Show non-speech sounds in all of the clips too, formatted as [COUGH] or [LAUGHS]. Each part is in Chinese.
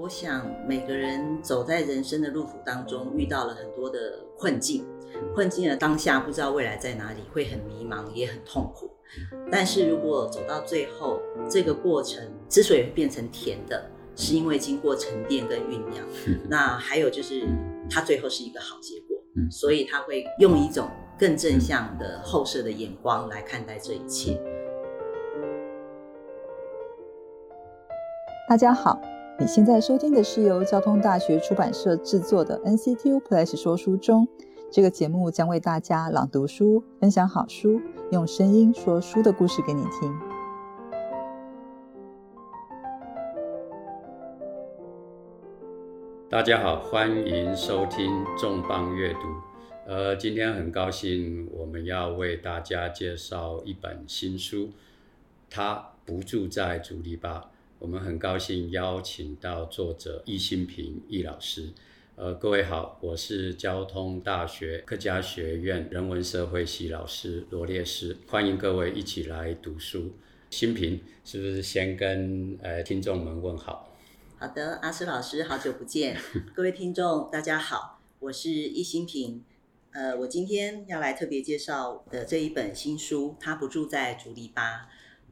我想每个人走在人生的路途当中，遇到了很多的困境，困境的当下不知道未来在哪里，会很迷茫，也很痛苦。但是如果走到最后，这个过程之所以会变成甜的，是因为经过沉淀跟酝酿。[LAUGHS] 那还有就是，它最后是一个好结果，所以他会用一种更正向的后设的眼光来看待这一切。大家好。你现在收听的是由交通大学出版社制作的 NCTU Plus 说书中，这个节目将为大家朗读书、分享好书，用声音说书的故事给你听。大家好，欢迎收听重磅阅读。呃，今天很高兴我们要为大家介绍一本新书，他不住在竹篱笆。我们很高兴邀请到作者易新平易老师。呃，各位好，我是交通大学客家学院人文社会系老师罗烈师，欢迎各位一起来读书。新平是不是先跟呃听众们问好？好的，阿诗老师，好久不见，[LAUGHS] 各位听众大家好，我是易新平。呃，我今天要来特别介绍的这一本新书，他不住在竹篱笆。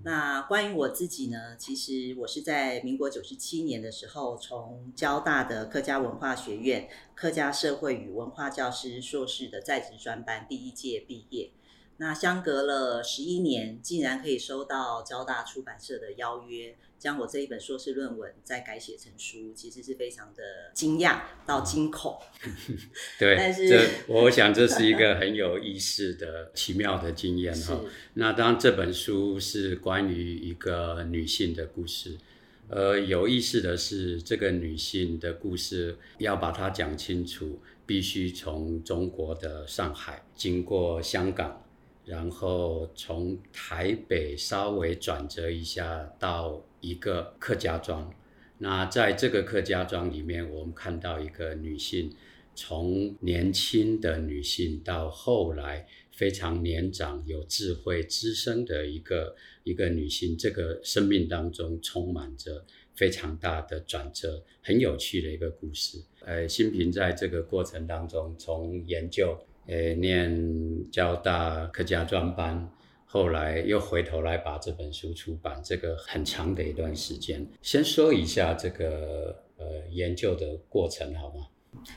那关于我自己呢？其实我是在民国九十七年的时候，从交大的客家文化学院客家社会与文化教师硕士的在职专班第一届毕业。那相隔了十一年，竟然可以收到交大出版社的邀约。将我这一本硕士论文再改写成书，其实是非常的惊讶到惊恐。[LAUGHS] 对，但是这我想这是一个很有意思的奇妙的经验哈。那当然这本书是关于一个女性的故事，呃，有意思的是这个女性的故事要把它讲清楚，必须从中国的上海经过香港。然后从台北稍微转折一下到一个客家庄，那在这个客家庄里面，我们看到一个女性，从年轻的女性到后来非常年长、有智慧、资深的一个一个女性，这个生命当中充满着非常大的转折，很有趣的一个故事。呃，新平在这个过程当中，从研究。诶，念交大客家专班，后来又回头来把这本书出版，这个很长的一段时间。先说一下这个呃研究的过程好吗？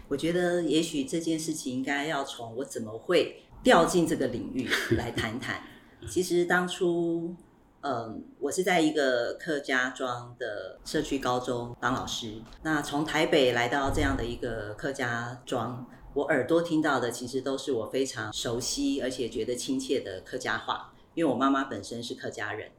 我觉得也许这件事情应该要从我怎么会掉进这个领域 [LAUGHS] 来谈谈。其实当初，嗯，我是在一个客家庄的社区高中当老师，那从台北来到这样的一个客家庄。我耳朵听到的其实都是我非常熟悉而且觉得亲切的客家话，因为我妈妈本身是客家人。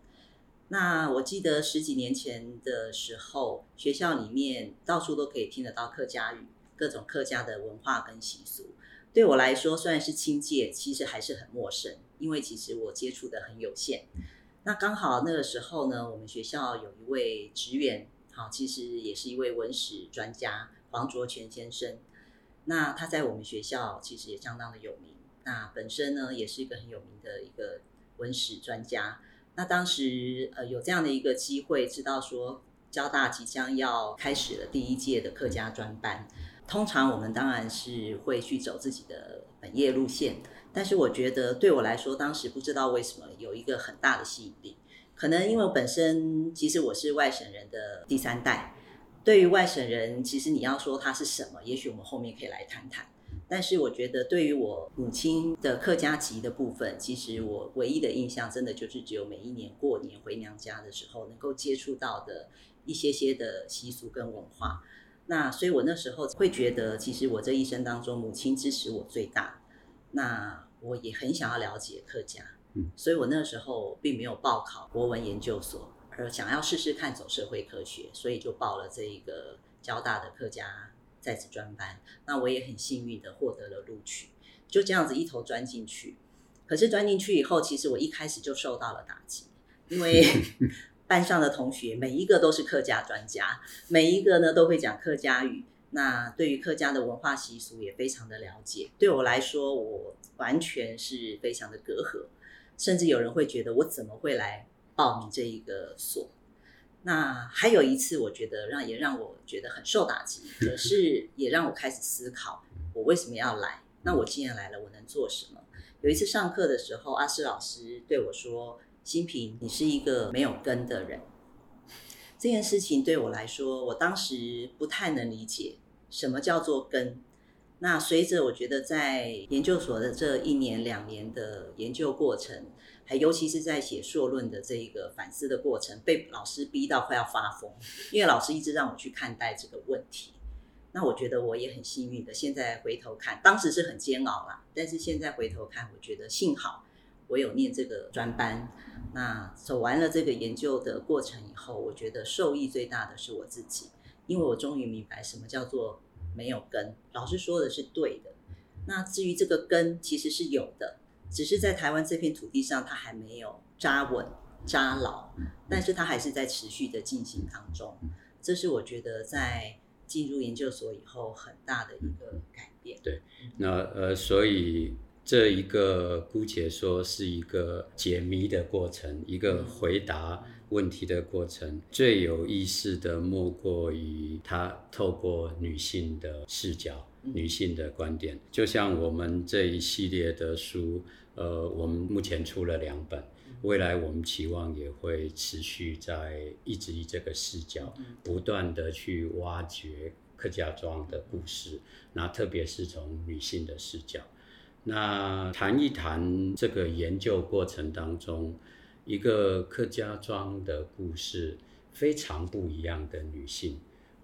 那我记得十几年前的时候，学校里面到处都可以听得到客家语，各种客家的文化跟习俗。对我来说，虽然是亲切，其实还是很陌生，因为其实我接触的很有限。那刚好那个时候呢，我们学校有一位职员，好，其实也是一位文史专家黄卓全先生。那他在我们学校其实也相当的有名，那本身呢也是一个很有名的一个文史专家。那当时呃有这样的一个机会，知道说交大即将要开始了第一届的客家专班。通常我们当然是会去走自己的本业路线，但是我觉得对我来说，当时不知道为什么有一个很大的吸引力，可能因为我本身其实我是外省人的第三代。对于外省人，其实你要说他是什么，也许我们后面可以来谈谈。但是我觉得，对于我母亲的客家籍的部分，其实我唯一的印象，真的就是只有每一年过年回娘家的时候，能够接触到的一些些的习俗跟文化。那所以，我那时候会觉得，其实我这一生当中，母亲支持我最大。那我也很想要了解客家，嗯，所以我那时候并没有报考国文研究所。而想要试试看走社会科学，所以就报了这一个交大的客家在职专班。那我也很幸运的获得了录取，就这样子一头钻进去。可是钻进去以后，其实我一开始就受到了打击，因为 [LAUGHS] 班上的同学每一个都是客家专家，每一个呢都会讲客家语，那对于客家的文化习俗也非常的了解。对我来说，我完全是非常的隔阂，甚至有人会觉得我怎么会来。报名这一个所，那还有一次，我觉得让也让我觉得很受打击，可是也让我开始思考，我为什么要来？那我既然来了，我能做什么？有一次上课的时候，阿诗老师对我说：“新平，你是一个没有根的人。”这件事情对我来说，我当时不太能理解什么叫做根。那随着我觉得在研究所的这一年两年的研究过程，尤其是在写硕论的这一个反思的过程，被老师逼到快要发疯，因为老师一直让我去看待这个问题。那我觉得我也很幸运的，现在回头看，当时是很煎熬啦，但是现在回头看，我觉得幸好我有念这个专班。那走完了这个研究的过程以后，我觉得受益最大的是我自己，因为我终于明白什么叫做。没有根，老师说的是对的。那至于这个根，其实是有的，只是在台湾这片土地上，它还没有扎稳、扎牢，但是它还是在持续的进行当中。这是我觉得在进入研究所以后很大的一个改变。对，那呃，所以这一个姑且说是一个解谜的过程，一个回答。问题的过程最有意思的莫过于他透过女性的视角、女性的观点，就像我们这一系列的书，呃，我们目前出了两本，未来我们期望也会持续在一直以这个视角，不断的去挖掘客家庄的故事，那特别是从女性的视角，那谈一谈这个研究过程当中。一个客家庄的故事，非常不一样的女性。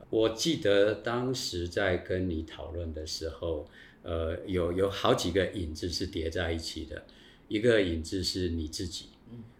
我记得当时在跟你讨论的时候，呃，有有好几个影子是叠在一起的。一个影子是你自己，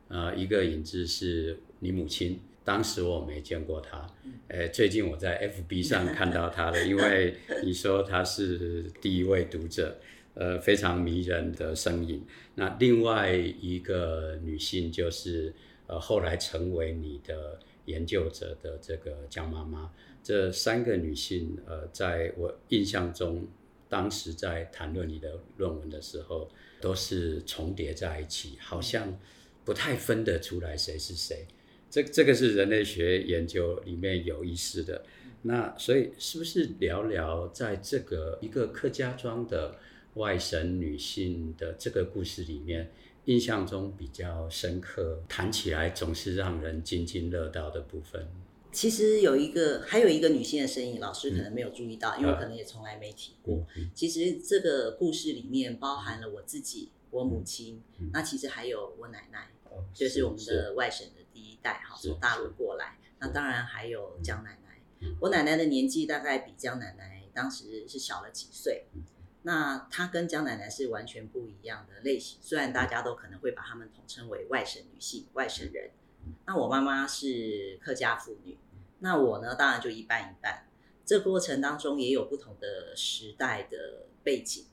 啊，一个影子是你母亲。当时我没见过她，呃，最近我在 FB 上看到她了，因为 [LAUGHS] 你说她是第一位读者。呃，非常迷人的声音。那另外一个女性就是呃，后来成为你的研究者的这个江妈妈。这三个女性，呃，在我印象中，当时在谈论你的论文的时候，都是重叠在一起，好像不太分得出来谁是谁。这这个是人类学研究里面有意思的。那所以是不是聊聊在这个一个客家庄的？外省女性的这个故事里面，印象中比较深刻，谈起来总是让人津津乐道的部分。其实有一个，还有一个女性的身影，老师可能没有注意到，因为我可能也从来没提过。其实这个故事里面包含了我自己、我母亲，那其实还有我奶奶，就是我们的外省的第一代，哈，从大陆过来。那当然还有江奶奶，我奶奶的年纪大概比江奶奶当时是小了几岁。那她跟江奶奶是完全不一样的类型，虽然大家都可能会把她们统称为外省女性、外省人。那我妈妈是客家妇女，那我呢，当然就一半一半。这过程当中也有不同的时代的背景，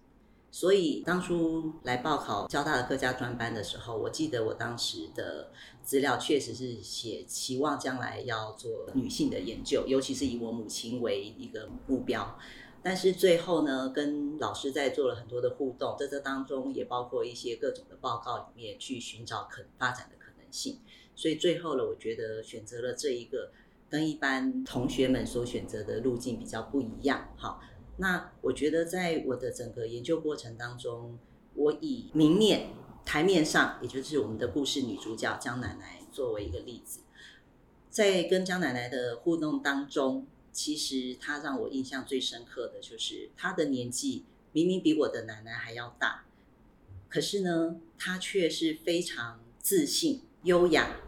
所以当初来报考交大的客家专班的时候，我记得我当时的资料确实是写期望将来要做女性的研究，尤其是以我母亲为一个目标。但是最后呢，跟老师在做了很多的互动，在这当中也包括一些各种的报告里面去寻找可发展的可能性。所以最后呢，我觉得选择了这一个跟一般同学们所选择的路径比较不一样。好，那我觉得在我的整个研究过程当中，我以明面台面上，也就是我们的故事女主角江奶奶作为一个例子，在跟江奶奶的互动当中。其实她让我印象最深刻的就是她的年纪明明比我的奶奶还要大，可是呢，他却是非常自信、优雅，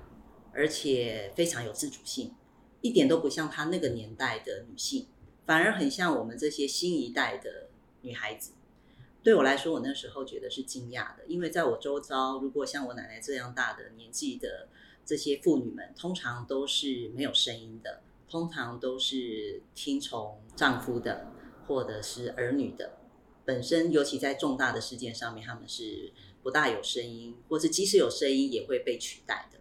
而且非常有自主性，一点都不像她那个年代的女性，反而很像我们这些新一代的女孩子。对我来说，我那时候觉得是惊讶的，因为在我周遭，如果像我奶奶这样大的年纪的这些妇女们，通常都是没有声音的。通常都是听从丈夫的，或者是儿女的。本身，尤其在重大的事件上面，他们是不大有声音，或是即使有声音，也会被取代的。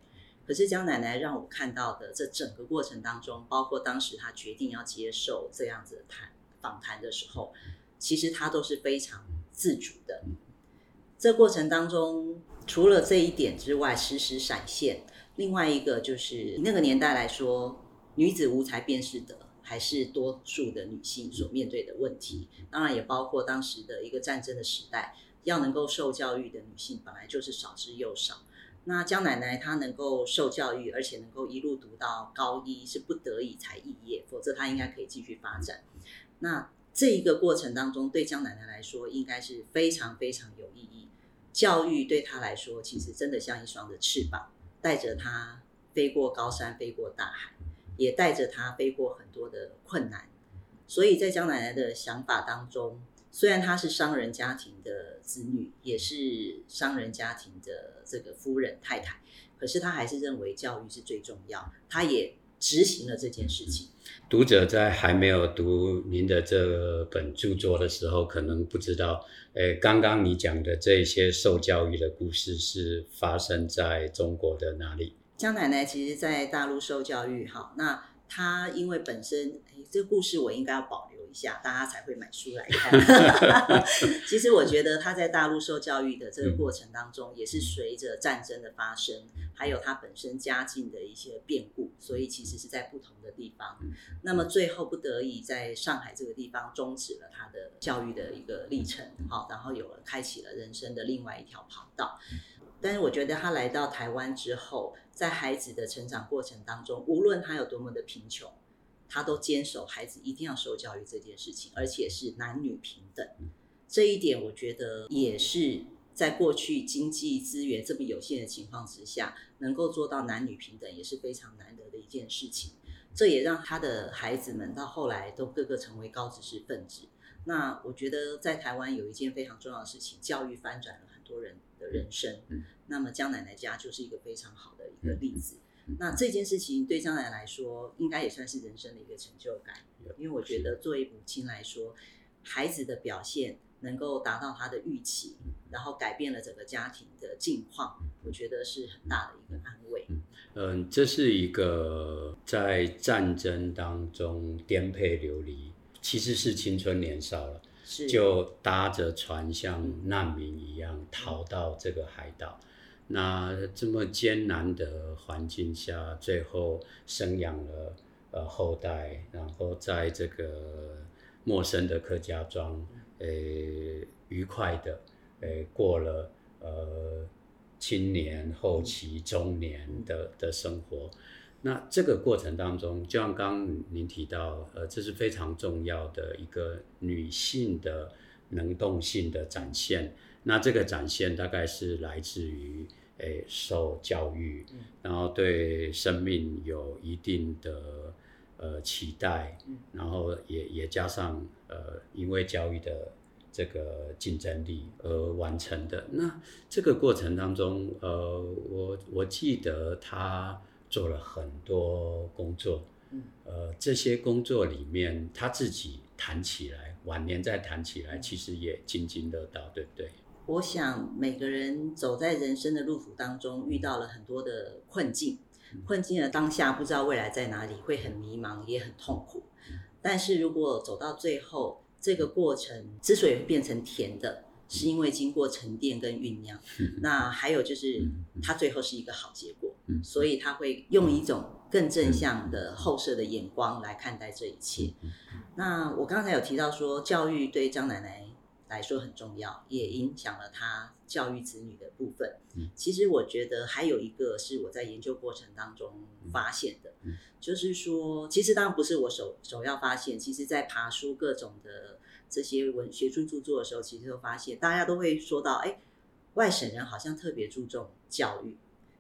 可是江奶奶让我看到的这整个过程当中，包括当时她决定要接受这样子谈访谈的时候，其实她都是非常自主的。这过程当中，除了这一点之外，时时闪现。另外一个就是那个年代来说，女子无才便是德，还是多数的女性所面对的问题。当然也包括当时的一个战争的时代，要能够受教育的女性本来就是少之又少。那江奶奶她能够受教育，而且能够一路读到高一，是不得已才肄业，否则她应该可以继续发展。那这一个过程当中，对江奶奶来说，应该是非常非常有意义。教育对她来说，其实真的像一双的翅膀。带着她飞过高山，飞过大海，也带着她飞过很多的困难。所以在江奶奶的想法当中，虽然她是商人家庭的子女，也是商人家庭的这个夫人太太，可是她还是认为教育是最重要。她也执行了这件事情。读者在还没有读您的这本著作的时候，可能不知道，诶，刚刚你讲的这些受教育的故事是发生在中国的哪里？江奶奶其实在大陆受教育，好，那她因为本身，诶，这个故事我应该要保留。下大家才会买书来看。[LAUGHS] [LAUGHS] 其实我觉得他在大陆受教育的这个过程当中，也是随着战争的发生，还有他本身家境的一些变故，所以其实是在不同的地方。那么最后不得已在上海这个地方终止了他的教育的一个历程，好，然后有了开启了人生的另外一条跑道。但是我觉得他来到台湾之后，在孩子的成长过程当中，无论他有多么的贫穷。他都坚守孩子一定要受教育这件事情，而且是男女平等。这一点我觉得也是在过去经济资源这么有限的情况之下，能够做到男女平等也是非常难得的一件事情。这也让他的孩子们到后来都个个成为高知识分子。那我觉得在台湾有一件非常重要的事情，教育翻转了很多人的人生。那么江奶奶家就是一个非常好的一个例子。那这件事情对张奶来说，应该也算是人生的一个成就感，因为我觉得作为母亲来说，孩子的表现能够达到他的预期，然后改变了整个家庭的境况，我觉得是很大的一个安慰。嗯，这是一个在战争当中颠沛流离，其实是青春年少了，就搭着船像难民一样逃到这个海岛。那这么艰难的环境下，最后生养了呃后代，然后在这个陌生的客家庄，呃，愉快的呃过了呃青年后期中年的的生活。那这个过程当中，就像刚刚您提到，呃，这是非常重要的一个女性的能动性的展现。那这个展现大概是来自于诶受教育，然后对生命有一定的呃期待，然后也也加上呃因为教育的这个竞争力而完成的。那这个过程当中，呃，我我记得他做了很多工作，呃，这些工作里面他自己谈起来，晚年再谈起来，其实也津津乐道，对不对？我想每个人走在人生的路途当中，遇到了很多的困境，困境的当下不知道未来在哪里，会很迷茫，也很痛苦。但是如果走到最后，这个过程之所以会变成甜的，是因为经过沉淀跟酝酿。[LAUGHS] 那还有就是，它最后是一个好结果，所以他会用一种更正向的后设的眼光来看待这一切。那我刚才有提到说，教育对张奶奶。来说很重要，也影响了他教育子女的部分。其实我觉得还有一个是我在研究过程当中发现的，就是说，其实当然不是我首首要发现，其实在爬书各种的这些文学术著作的时候，其实都发现大家都会说到，哎，外省人好像特别注重教育。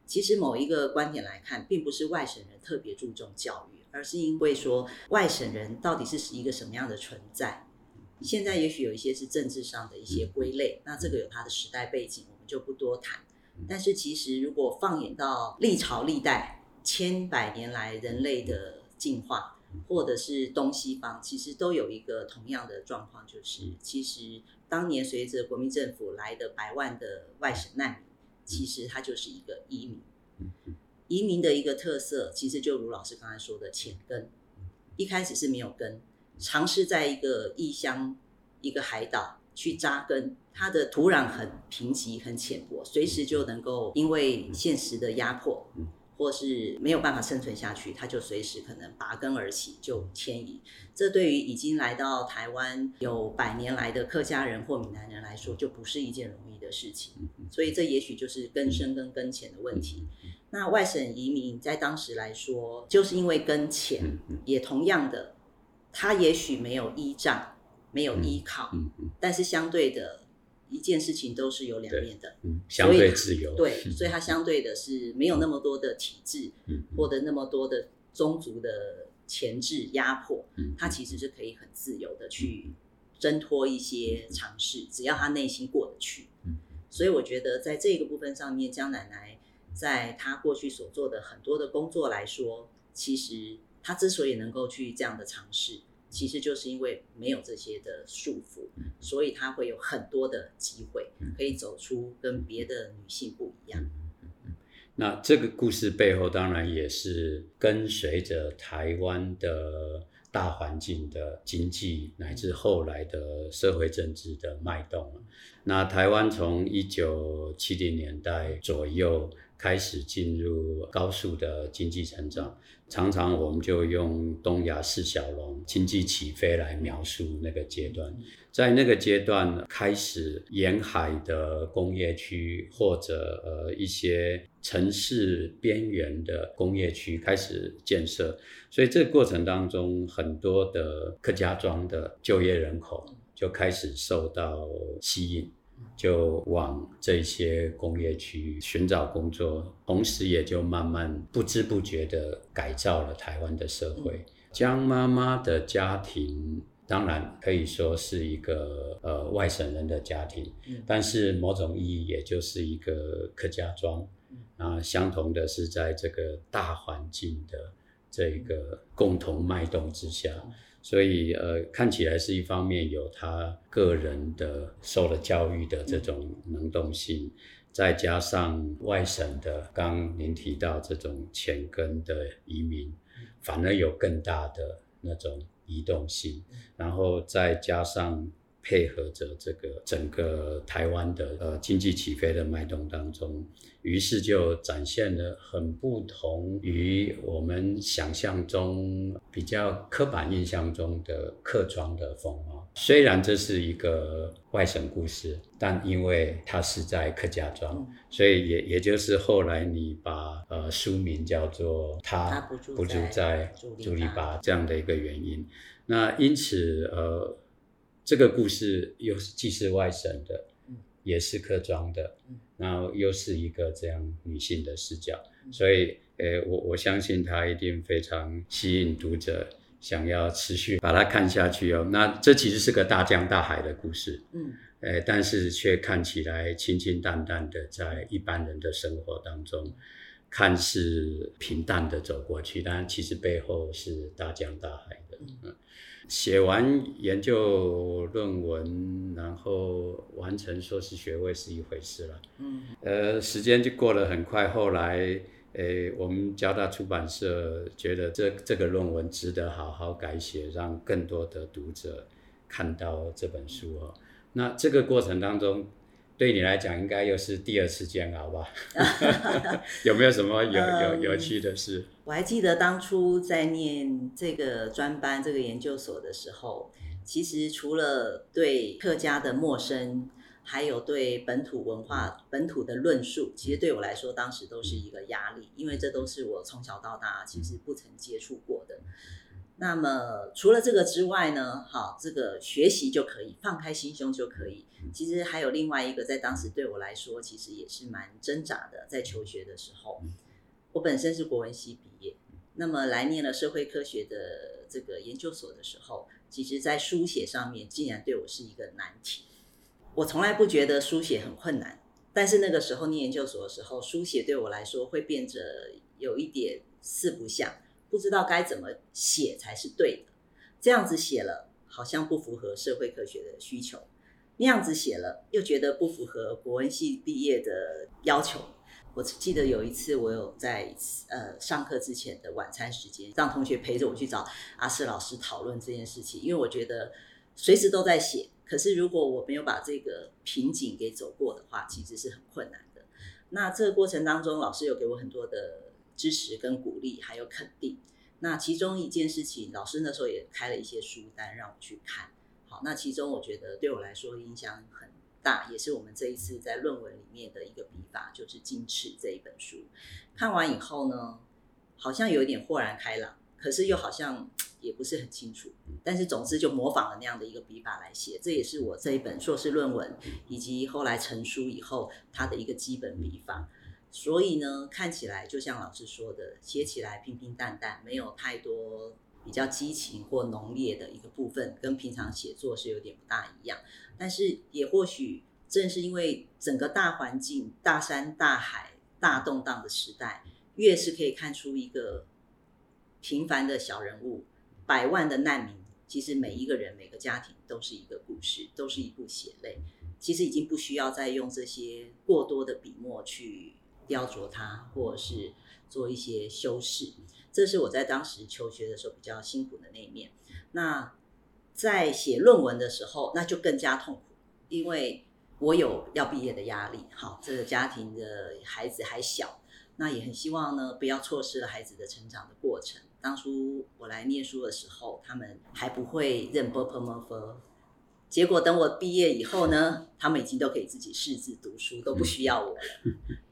其实某一个观点来看，并不是外省人特别注重教育，而是因为说外省人到底是一个什么样的存在。现在也许有一些是政治上的一些归类，那这个有它的时代背景，我们就不多谈。但是其实如果放眼到历朝历代千百年来人类的进化，或者是东西方，其实都有一个同样的状况，就是其实当年随着国民政府来的百万的外省难民，其实它就是一个移民。移民的一个特色，其实就如老师刚才说的浅根，一开始是没有根。尝试在一个异乡、一个海岛去扎根，它的土壤很贫瘠、很浅薄，随时就能够因为现实的压迫，或是没有办法生存下去，它就随时可能拔根而起，就迁移。这对于已经来到台湾有百年来的客家人或闽南人来说，就不是一件容易的事情。所以这也许就是根深跟根浅的问题。那外省移民在当时来说，就是因为根浅，也同样的，他也许没有依仗，没有依靠，但是相对的。一件事情都是有两面的，嗯，相对自由，对，[LAUGHS] 所以他相对的是没有那么多的体制，嗯，或者那么多的宗族的钳制压迫，嗯，它其实是可以很自由的去挣脱一些尝试，只要他内心过得去，嗯，所以我觉得在这个部分上面，江奶奶在她过去所做的很多的工作来说，其实她之所以能够去这样的尝试。其实就是因为没有这些的束缚，所以他会有很多的机会可以走出跟别的女性不一样。那这个故事背后当然也是跟随着台湾的大环境的经济乃至后来的社会政治的脉动。那台湾从一九七零年代左右。开始进入高速的经济成长，常常我们就用东亚四小龙经济起飞来描述那个阶段。在那个阶段开始，沿海的工业区或者呃一些城市边缘的工业区开始建设，所以这个过程当中，很多的客家庄的就业人口就开始受到吸引。就往这些工业区寻找工作，同时也就慢慢不知不觉的改造了台湾的社会。江妈妈的家庭当然可以说是一个呃外省人的家庭，但是某种意义也就是一个客家庄。啊，相同的是在这个大环境的这个共同脉动之下。所以，呃，看起来是一方面有他个人的受了教育的这种能动性，再加上外省的，刚您提到这种浅根的移民，反而有更大的那种移动性，然后再加上。配合着这个整个台湾的呃经济起飞的脉动当中，于是就展现了很不同于我们想象中比较刻板印象中的客庄的风貌。虽然这是一个外省故事，但因为它是在客家庄，所以也也就是后来你把呃书名叫做他不住在朱利巴这样的一个原因。那因此呃。这个故事又是既是外省的，也是客庄的，然后又是一个这样女性的视角，所以，呃，我我相信它一定非常吸引读者，想要持续把它看下去哦。那这其实是个大江大海的故事，嗯，呃，但是却看起来清清淡淡的，在一般人的生活当中，看似平淡的走过去，但其实背后是大江大海的，嗯。写完研究论文，然后完成硕士学位是一回事了。嗯，呃，时间就过得很快。后来，诶，我们交大出版社觉得这这个论文值得好好改写，让更多的读者看到这本书哦。那这个过程当中。对你来讲，应该又是第二次煎熬吧？[LAUGHS] [LAUGHS] 有没有什么有有有趣的事？我还记得当初在念这个专班、这个研究所的时候，其实除了对客家的陌生，还有对本土文化、本土的论述，其实对我来说，当时都是一个压力，因为这都是我从小到大其实不曾接触过的。那么除了这个之外呢？好，这个学习就可以放开心胸就可以。其实还有另外一个，在当时对我来说，其实也是蛮挣扎的。在求学的时候，我本身是国文系毕业，那么来念了社会科学的这个研究所的时候，其实在书写上面竟然对我是一个难题。我从来不觉得书写很困难，但是那个时候念研究所的时候，书写对我来说会变得有一点四不像。不知道该怎么写才是对的，这样子写了好像不符合社会科学的需求，那样子写了又觉得不符合国文系毕业的要求。我记得有一次，我有在呃上课之前的晚餐时间，让同学陪着我去找阿四老师讨论这件事情，因为我觉得随时都在写，可是如果我没有把这个瓶颈给走过的话，其实是很困难的。那这个过程当中，老师有给我很多的。支持跟鼓励，还有肯定。那其中一件事情，老师那时候也开了一些书单让我去看。好，那其中我觉得对我来说影响很大，也是我们这一次在论文里面的一个笔法，就是《金翅》这一本书。看完以后呢，好像有一点豁然开朗，可是又好像也不是很清楚。但是总之就模仿了那样的一个笔法来写，这也是我这一本硕士论文以及后来成书以后它的一个基本笔法。所以呢，看起来就像老师说的，写起来平平淡淡，没有太多比较激情或浓烈的一个部分，跟平常写作是有点不大一样。但是也或许正是因为整个大环境、大山大海、大动荡的时代，越是可以看出一个平凡的小人物，百万的难民，其实每一个人、每个家庭都是一个故事，都是一部血泪。其实已经不需要再用这些过多的笔墨去。雕琢它，或者是做一些修饰，这是我在当时求学的时候比较辛苦的那一面。那在写论文的时候，那就更加痛苦，因为我有要毕业的压力。好，这个家庭的孩子还小，那也很希望呢，不要错失了孩子的成长的过程。当初我来念书的时候，他们还不会认 b p m f。结果等我毕业以后呢，他们已经都可以自己识字读书，都不需要我了。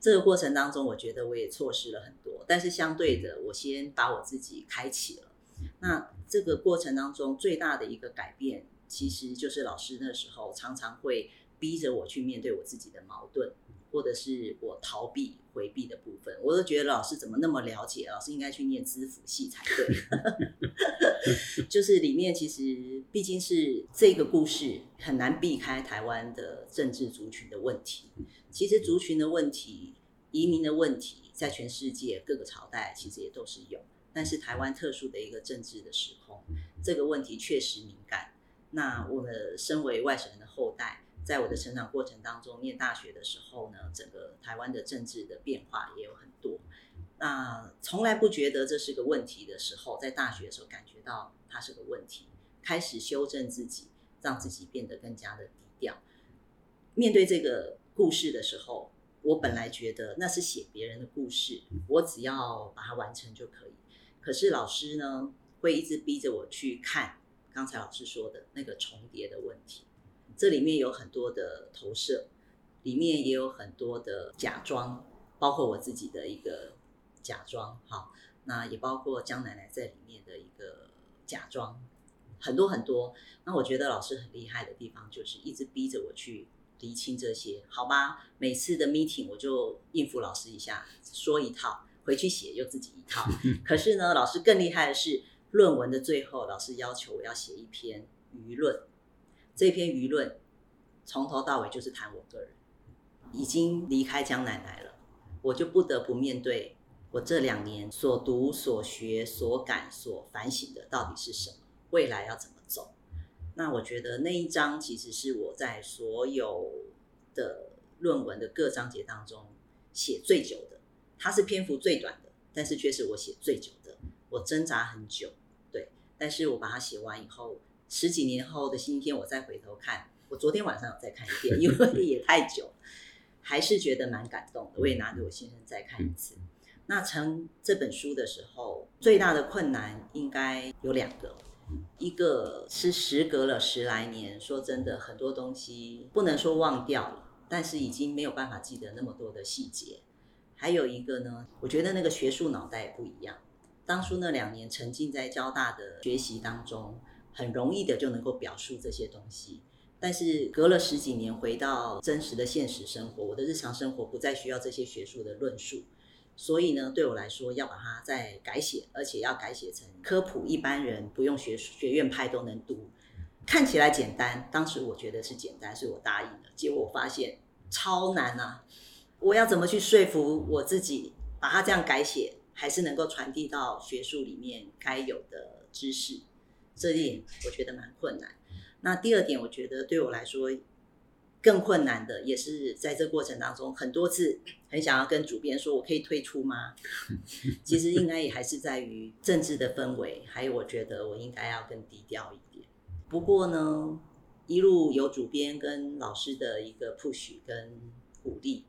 这个过程当中，我觉得我也错失了很多。但是相对的，我先把我自己开启了。那这个过程当中最大的一个改变，其实就是老师那时候常常会逼着我去面对我自己的矛盾。或者是我逃避回避的部分，我都觉得老师怎么那么了解？老师应该去念资辅系才对。[LAUGHS] 就是里面其实毕竟是这个故事很难避开台湾的政治族群的问题。其实族群的问题、移民的问题，在全世界各个朝代其实也都是有。但是台湾特殊的一个政治的时空，这个问题确实敏感。那我们身为外省人的后代。在我的成长过程当中，念大学的时候呢，整个台湾的政治的变化也有很多。那从来不觉得这是个问题的时候，在大学的时候感觉到它是个问题，开始修正自己，让自己变得更加的低调。面对这个故事的时候，我本来觉得那是写别人的故事，我只要把它完成就可以。可是老师呢，会一直逼着我去看刚才老师说的那个重叠的问题。这里面有很多的投射，里面也有很多的假装，包括我自己的一个假装，哈，那也包括江奶奶在里面的一个假装，很多很多。那我觉得老师很厉害的地方，就是一直逼着我去厘清这些，好吧？每次的 meeting 我就应付老师一下，说一套，回去写又自己一套。[LAUGHS] 可是呢，老师更厉害的是，论文的最后，老师要求我要写一篇舆论。这篇舆论从头到尾就是谈我个人，已经离开江奶奶了，我就不得不面对我这两年所读、所学、所感、所反省的到底是什么，未来要怎么走。那我觉得那一章其实是我在所有的论文的各章节当中写最久的，它是篇幅最短的，但是却是我写最久的。我挣扎很久，对，但是我把它写完以后。十几年后的今天，我再回头看，我昨天晚上有再看一遍，因为也太久，还是觉得蛮感动的。我也拿着我先生再看一次。那成这本书的时候，最大的困难应该有两个，一个是时隔了十来年，说真的，很多东西不能说忘掉了，但是已经没有办法记得那么多的细节。还有一个呢，我觉得那个学术脑袋不一样。当初那两年沉浸在交大的学习当中。很容易的就能够表述这些东西，但是隔了十几年回到真实的现实生活，我的日常生活不再需要这些学术的论述，所以呢，对我来说要把它再改写，而且要改写成科普，一般人不用学学院派都能读，看起来简单。当时我觉得是简单，所以我答应了。结果我发现超难啊！我要怎么去说服我自己，把它这样改写，还是能够传递到学术里面该有的知识？这一点我觉得蛮困难。那第二点，我觉得对我来说更困难的，也是在这过程当中很多次很想要跟主编说，我可以退出吗？其实应该也还是在于政治的氛围，还有我觉得我应该要更低调一点。不过呢，一路有主编跟老师的一个 push 跟鼓励，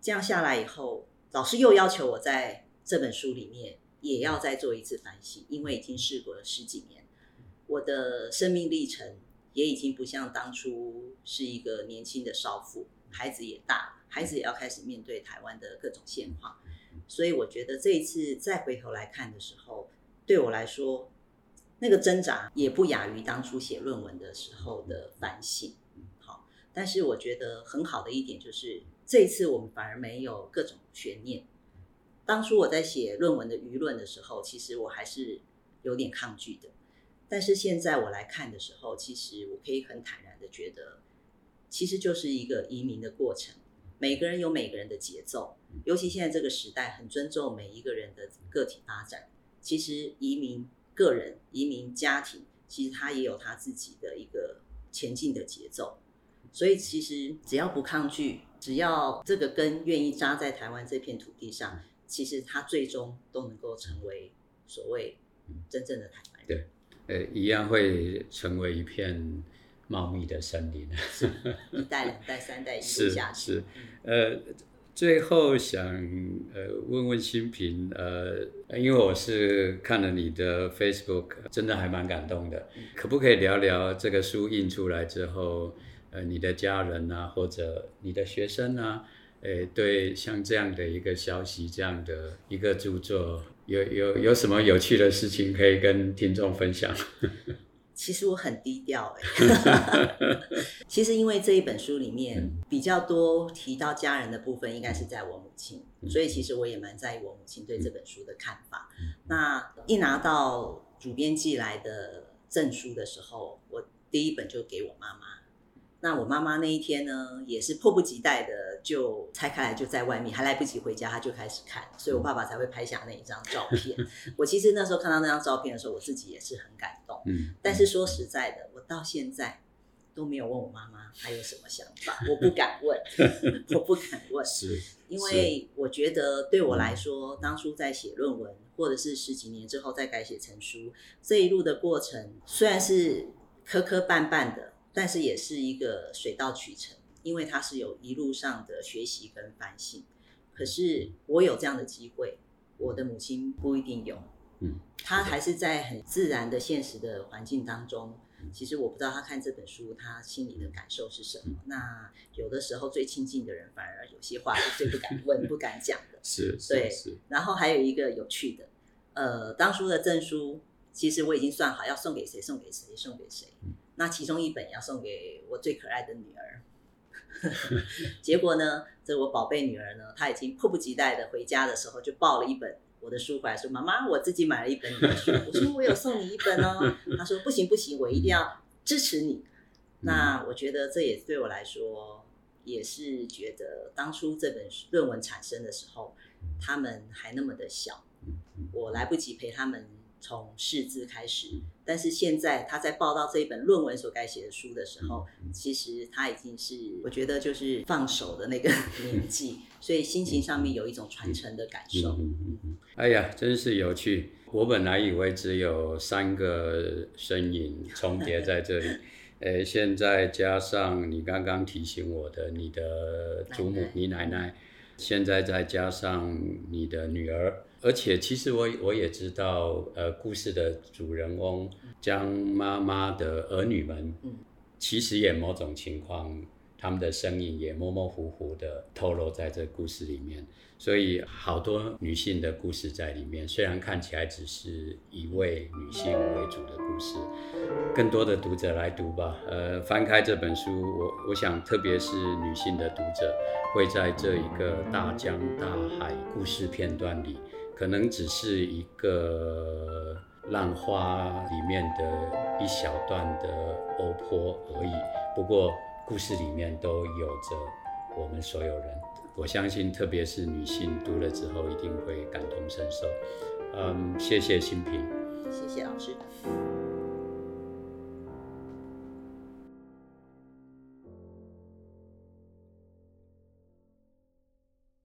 这样下来以后，老师又要求我在这本书里面也要再做一次反省，因为已经试过了十几年，我的生命历程也已经不像当初是一个年轻的少妇，孩子也大了，孩子也要开始面对台湾的各种现况，所以我觉得这一次再回头来看的时候，对我来说，那个挣扎也不亚于当初写论文的时候的反省。好，但是我觉得很好的一点就是，这一次我们反而没有各种悬念。当初我在写论文的舆论的时候，其实我还是有点抗拒的。但是现在我来看的时候，其实我可以很坦然的觉得，其实就是一个移民的过程。每个人有每个人的节奏，尤其现在这个时代很尊重每一个人的个体发展。其实移民个人、移民家庭，其实他也有他自己的一个前进的节奏。所以其实只要不抗拒，只要这个根愿意扎在台湾这片土地上。其实他最终都能够成为所谓真正的台湾人，呃，一样会成为一片茂密的森林，一代、两代、三代一路下去。是，呃，最后想呃问问新平，呃，因为我是看了你的 Facebook，真的还蛮感动的，可不可以聊聊这个书印出来之后，呃，你的家人啊，或者你的学生啊？诶，对，像这样的一个消息，这样的一个著作，有有有什么有趣的事情可以跟听众分享？[LAUGHS] 其实我很低调哎，[LAUGHS] 其实因为这一本书里面比较多提到家人的部分，应该是在我母亲，所以其实我也蛮在意我母亲对这本书的看法。那一拿到主编寄来的证书的时候，我第一本就给我妈妈。那我妈妈那一天呢，也是迫不及待的就拆开来，就在外面还来不及回家，他就开始看，所以我爸爸才会拍下那一张照片。[LAUGHS] 我其实那时候看到那张照片的时候，我自己也是很感动。嗯，但是说实在的，我到现在都没有问我妈妈还有什么想法，[LAUGHS] 我不敢问，[LAUGHS] 我不敢问，是，因为我觉得对我来说，当初在写论文，或者是十几年之后再改写成书，这一路的过程虽然是磕磕绊绊的。但是也是一个水到渠成，因为他是有一路上的学习跟反省。可是我有这样的机会，我的母亲不一定有。嗯，她还是在很自然的现实的环境当中。其实我不知道他看这本书，他心里的感受是什么。那有的时候最亲近的人，反而有些话是最不敢问、[LAUGHS] 不敢讲的。是，对。然后还有一个有趣的，呃，当初的证书，其实我已经算好要送给谁，送给谁，送给谁。那其中一本要送给我最可爱的女儿，[LAUGHS] 结果呢，这我宝贝女儿呢，她已经迫不及待的回家的时候就抱了一本我的书回来，说：“妈妈，我自己买了一本你的书。”我说：“我有送你一本哦。[LAUGHS] ”她说：“不行不行，我一定要支持你。”那我觉得这也对我来说，也是觉得当初这本论文产生的时候，他们还那么的小，我来不及陪他们。从识字开始，但是现在他在报道这一本论文所该写的书的时候，其实他已经是我觉得就是放手的那个 [LAUGHS] 年纪，所以心情上面有一种传承的感受。哎呀，真是有趣！我本来以为只有三个身影重叠在这里，[LAUGHS] 呃，现在加上你刚刚提醒我的你的祖母、你奶奶，现在再加上你的女儿。而且，其实我我也知道，呃，故事的主人翁江妈妈的儿女们，其实也某种情况，他们的身影也模模糊糊的透露在这故事里面。所以，好多女性的故事在里面，虽然看起来只是一位女性为主的故事，更多的读者来读吧。呃，翻开这本书，我我想，特别是女性的读者，会在这一个大江大海故事片段里。可能只是一个浪花里面的一小段的欧坡而已。不过故事里面都有着我们所有人。我相信，特别是女性读了之后，一定会感同身受。嗯，谢谢新平，谢谢老师。